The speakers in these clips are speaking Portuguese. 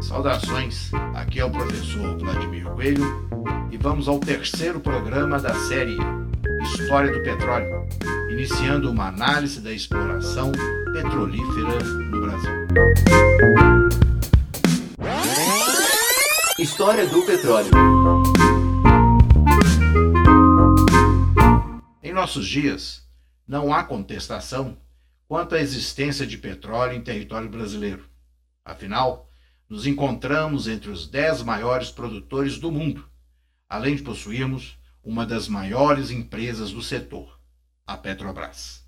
Saudações, aqui é o professor Vladimir Coelho e vamos ao terceiro programa da série História do Petróleo, iniciando uma análise da exploração petrolífera no Brasil. História do petróleo. Em nossos dias, não há contestação quanto à existência de petróleo em território brasileiro. Afinal, nos encontramos entre os dez maiores produtores do mundo, além de possuirmos uma das maiores empresas do setor, a Petrobras.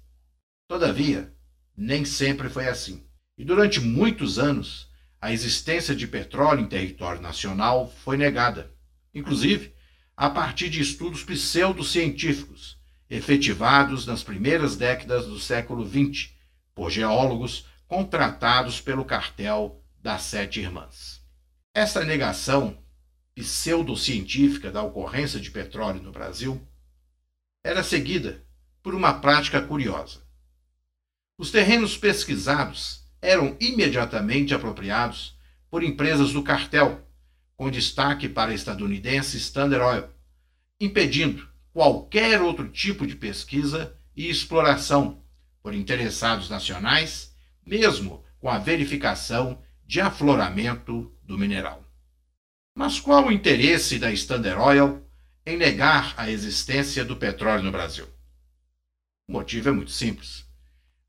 Todavia, nem sempre foi assim. E durante muitos anos, a existência de petróleo em território nacional foi negada, inclusive a partir de estudos pseudocientíficos efetivados nas primeiras décadas do século XX por geólogos contratados pelo cartel das Sete Irmãs. Essa negação pseudocientífica da ocorrência de petróleo no Brasil era seguida por uma prática curiosa. Os terrenos pesquisados eram imediatamente apropriados por empresas do cartel, com destaque para a estadunidense Standard Oil, impedindo qualquer outro tipo de pesquisa e exploração por interessados nacionais, mesmo com a verificação de afloramento do mineral. Mas qual o interesse da Standard Oil em negar a existência do petróleo no Brasil? O motivo é muito simples.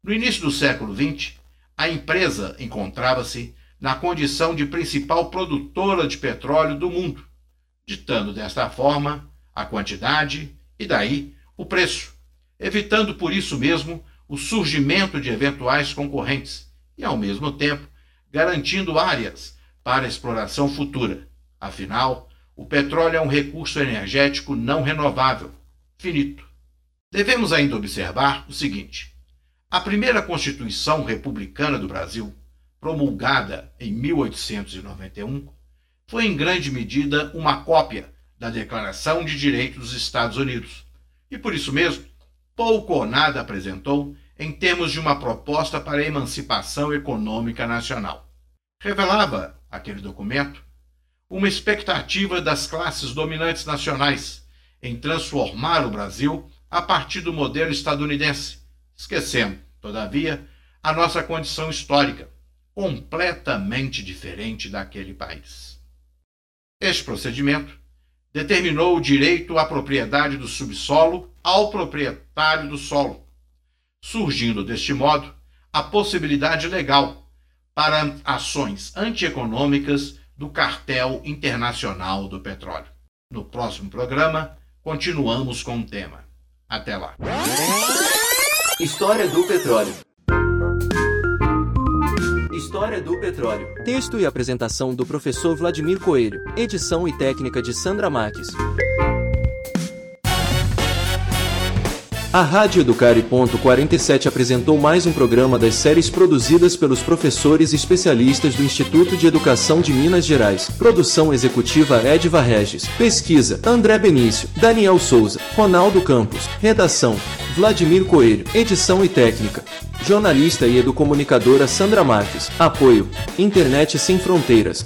No início do século XX, a empresa encontrava-se na condição de principal produtora de petróleo do mundo, ditando desta forma a quantidade e daí o preço, evitando por isso mesmo o surgimento de eventuais concorrentes e, ao mesmo tempo, garantindo áreas para exploração futura. Afinal, o petróleo é um recurso energético não renovável, finito. Devemos ainda observar o seguinte: a primeira Constituição Republicana do Brasil, promulgada em 1891, foi em grande medida uma cópia da Declaração de Direitos dos Estados Unidos. E por isso mesmo, pouco ou nada apresentou em termos de uma proposta para a emancipação econômica nacional. Revelava aquele documento uma expectativa das classes dominantes nacionais em transformar o Brasil a partir do modelo estadunidense, esquecendo, todavia, a nossa condição histórica, completamente diferente daquele país. Este procedimento determinou o direito à propriedade do subsolo ao proprietário do solo, surgindo deste modo a possibilidade legal para ações antieconômicas do cartel internacional do petróleo. No próximo programa, continuamos com o tema. Até lá. História do petróleo. História do Petróleo. Texto e apresentação do professor Vladimir Coelho. Edição e técnica de Sandra Marques. A Rádio Educare. 47 apresentou mais um programa das séries produzidas pelos professores especialistas do Instituto de Educação de Minas Gerais. Produção executiva Edva Regis. Pesquisa André Benício, Daniel Souza, Ronaldo Campos. Redação Vladimir Coelho. Edição e técnica. Jornalista e educomunicadora Sandra Marques. Apoio Internet Sem Fronteiras.